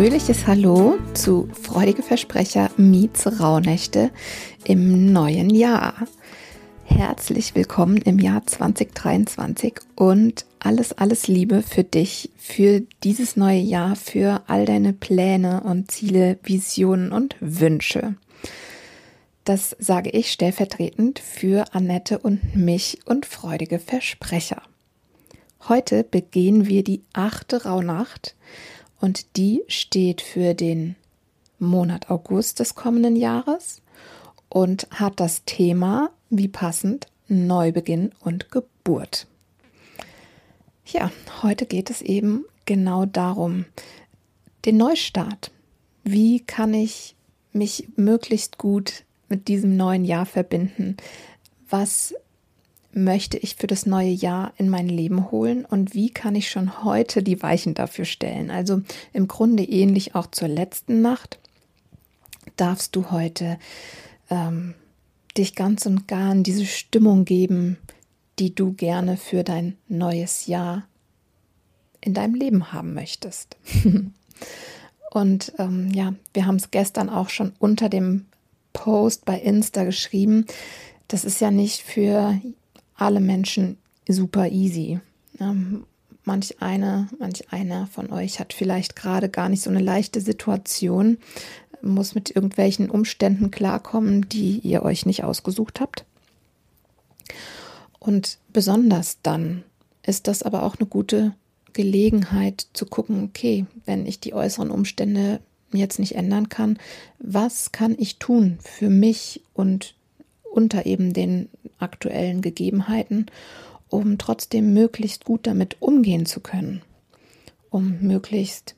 Fröhliches Hallo zu Freudige Versprecher Miets Rauhnächte im neuen Jahr. Herzlich willkommen im Jahr 2023 und alles, alles Liebe für dich, für dieses neue Jahr, für all deine Pläne und Ziele, Visionen und Wünsche. Das sage ich stellvertretend für Annette und mich und freudige Versprecher. Heute begehen wir die achte Rauhnacht und die steht für den Monat August des kommenden Jahres und hat das Thema, wie passend, Neubeginn und Geburt. Ja, heute geht es eben genau darum, den Neustart. Wie kann ich mich möglichst gut mit diesem neuen Jahr verbinden? Was möchte ich für das neue Jahr in mein Leben holen und wie kann ich schon heute die Weichen dafür stellen? Also im Grunde ähnlich auch zur letzten Nacht darfst du heute ähm, dich ganz und gar in diese Stimmung geben, die du gerne für dein neues Jahr in deinem Leben haben möchtest. und ähm, ja, wir haben es gestern auch schon unter dem Post bei Insta geschrieben. Das ist ja nicht für alle Menschen super easy. Ähm, manch einer, manch einer von euch hat vielleicht gerade gar nicht so eine leichte Situation, muss mit irgendwelchen Umständen klarkommen, die ihr euch nicht ausgesucht habt. Und besonders dann ist das aber auch eine gute Gelegenheit zu gucken, okay, wenn ich die äußeren Umstände jetzt nicht ändern kann, was kann ich tun für mich und unter eben den aktuellen Gegebenheiten, um trotzdem möglichst gut damit umgehen zu können, um möglichst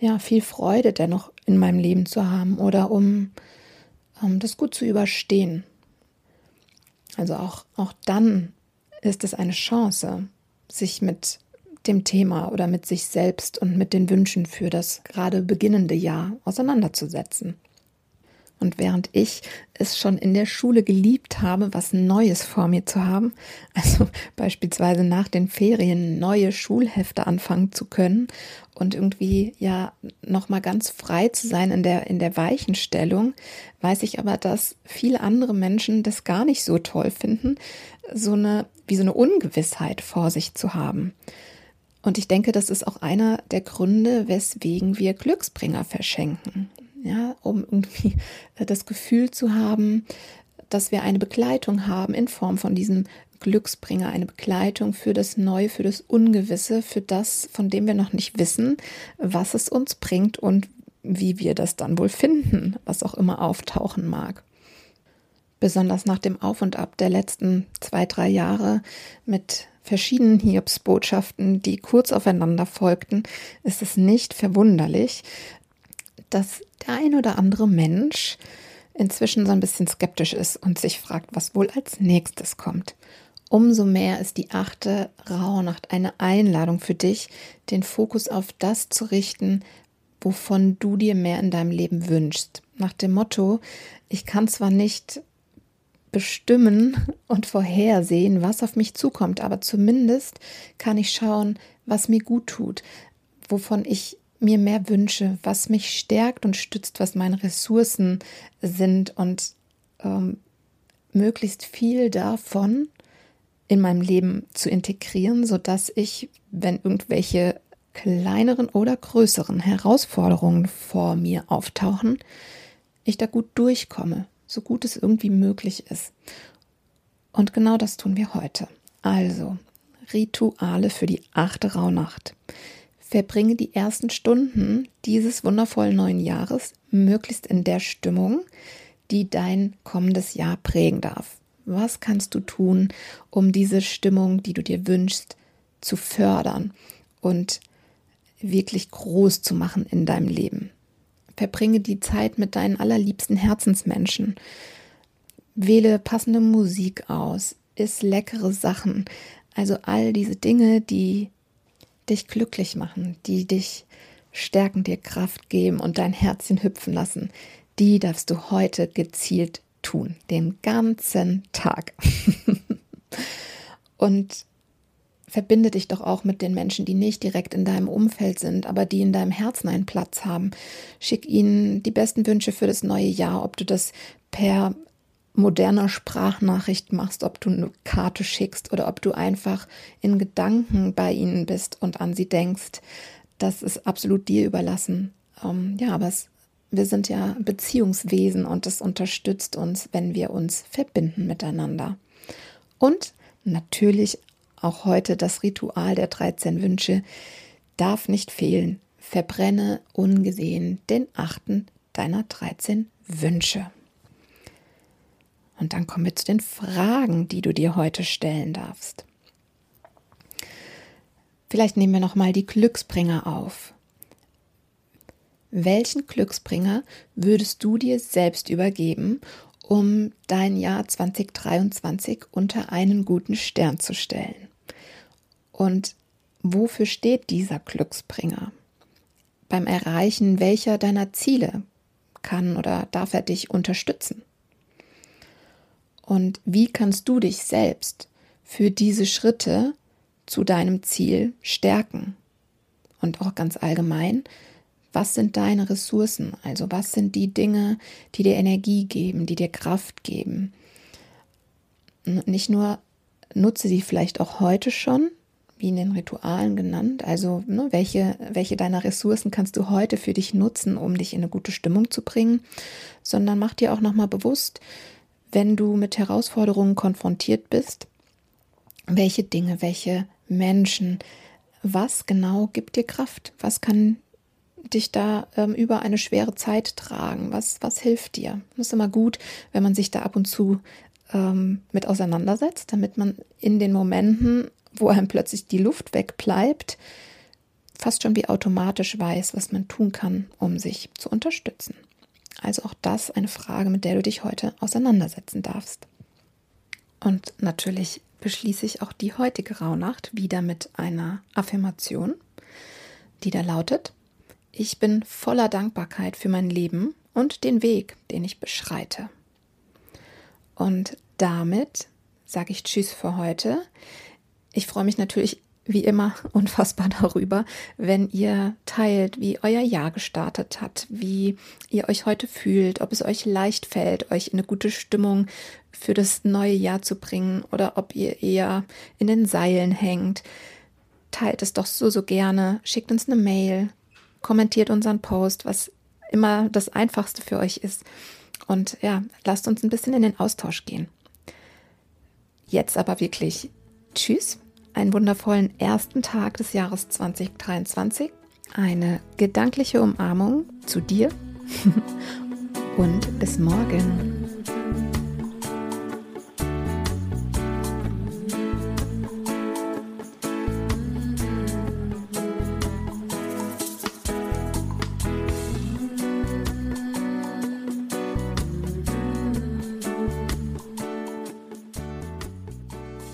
ja viel Freude dennoch in meinem Leben zu haben oder um, um das gut zu überstehen. Also auch, auch dann ist es eine Chance, sich mit dem Thema oder mit sich selbst und mit den Wünschen für das gerade beginnende Jahr auseinanderzusetzen. Und während ich es schon in der Schule geliebt habe, was Neues vor mir zu haben, also beispielsweise nach den Ferien neue Schulhefte anfangen zu können und irgendwie ja noch mal ganz frei zu sein in der in der Weichenstellung, weiß ich aber, dass viele andere Menschen das gar nicht so toll finden, so eine wie so eine Ungewissheit vor sich zu haben. Und ich denke, das ist auch einer der Gründe, weswegen wir Glücksbringer verschenken ja, um irgendwie äh, das Gefühl zu haben, dass wir eine Begleitung haben in Form von diesem Glücksbringer, eine Begleitung für das Neue, für das Ungewisse, für das, von dem wir noch nicht wissen, was es uns bringt und wie wir das dann wohl finden, was auch immer auftauchen mag. Besonders nach dem Auf und Ab der letzten zwei, drei Jahre mit verschiedenen Hiobsbotschaften, die kurz aufeinander folgten, ist es nicht verwunderlich, dass der ein oder andere Mensch inzwischen so ein bisschen skeptisch ist und sich fragt, was wohl als nächstes kommt. Umso mehr ist die achte Rauhnacht eine Einladung für dich, den Fokus auf das zu richten, wovon du dir mehr in deinem Leben wünschst. Nach dem Motto, ich kann zwar nicht bestimmen und vorhersehen, was auf mich zukommt, aber zumindest kann ich schauen, was mir gut tut, wovon ich mir mehr wünsche, was mich stärkt und stützt, was meine Ressourcen sind und ähm, möglichst viel davon in meinem Leben zu integrieren, sodass ich, wenn irgendwelche kleineren oder größeren Herausforderungen vor mir auftauchen, ich da gut durchkomme, so gut es irgendwie möglich ist. Und genau das tun wir heute. Also, Rituale für die achte Rauhnacht. Verbringe die ersten Stunden dieses wundervollen neuen Jahres möglichst in der Stimmung, die dein kommendes Jahr prägen darf. Was kannst du tun, um diese Stimmung, die du dir wünschst, zu fördern und wirklich groß zu machen in deinem Leben? verbringe die Zeit mit deinen allerliebsten Herzensmenschen. Wähle passende Musik aus, iss leckere Sachen. Also all diese Dinge, die dich glücklich machen, die dich stärken, dir Kraft geben und dein Herzchen hüpfen lassen, die darfst du heute gezielt tun, den ganzen Tag. und verbinde dich doch auch mit den Menschen, die nicht direkt in deinem Umfeld sind, aber die in deinem Herzen einen Platz haben. Schick ihnen die besten Wünsche für das neue Jahr, ob du das per moderner Sprachnachricht machst, ob du eine Karte schickst oder ob du einfach in Gedanken bei ihnen bist und an sie denkst. Das ist absolut dir überlassen. Ähm, ja, aber es, wir sind ja Beziehungswesen und es unterstützt uns, wenn wir uns verbinden miteinander. Und natürlich auch heute das Ritual der 13 Wünsche darf nicht fehlen. Verbrenne ungesehen den achten deiner 13 Wünsche. Und dann kommen wir zu den Fragen, die du dir heute stellen darfst. Vielleicht nehmen wir noch mal die Glücksbringer auf. Welchen Glücksbringer würdest du dir selbst übergeben, um dein Jahr 2023 unter einen guten Stern zu stellen? Und wofür steht dieser Glücksbringer? Beim Erreichen welcher deiner Ziele kann oder darf er dich unterstützen? Und wie kannst du dich selbst für diese Schritte zu deinem Ziel stärken? Und auch ganz allgemein, was sind deine Ressourcen? Also was sind die Dinge, die dir Energie geben, die dir Kraft geben? Nicht nur nutze sie vielleicht auch heute schon, wie in den Ritualen genannt. Also ne, welche, welche deiner Ressourcen kannst du heute für dich nutzen, um dich in eine gute Stimmung zu bringen, sondern mach dir auch nochmal bewusst, wenn du mit Herausforderungen konfrontiert bist, welche Dinge, welche Menschen, was genau gibt dir Kraft? Was kann dich da ähm, über eine schwere Zeit tragen? Was, was hilft dir? Das ist immer gut, wenn man sich da ab und zu ähm, mit auseinandersetzt, damit man in den Momenten, wo einem plötzlich die Luft wegbleibt, fast schon wie automatisch weiß, was man tun kann, um sich zu unterstützen. Also auch das eine Frage, mit der du dich heute auseinandersetzen darfst. Und natürlich beschließe ich auch die heutige Rauhnacht wieder mit einer Affirmation, die da lautet, ich bin voller Dankbarkeit für mein Leben und den Weg, den ich beschreite. Und damit sage ich Tschüss für heute. Ich freue mich natürlich wie immer unfassbar darüber, wenn ihr teilt, wie euer Jahr gestartet hat, wie ihr euch heute fühlt, ob es euch leicht fällt, euch in eine gute Stimmung für das neue Jahr zu bringen oder ob ihr eher in den Seilen hängt. Teilt es doch so, so gerne, schickt uns eine Mail, kommentiert unseren Post, was immer das Einfachste für euch ist. Und ja, lasst uns ein bisschen in den Austausch gehen. Jetzt aber wirklich Tschüss einen wundervollen ersten Tag des Jahres 2023, eine gedankliche Umarmung zu dir und bis morgen.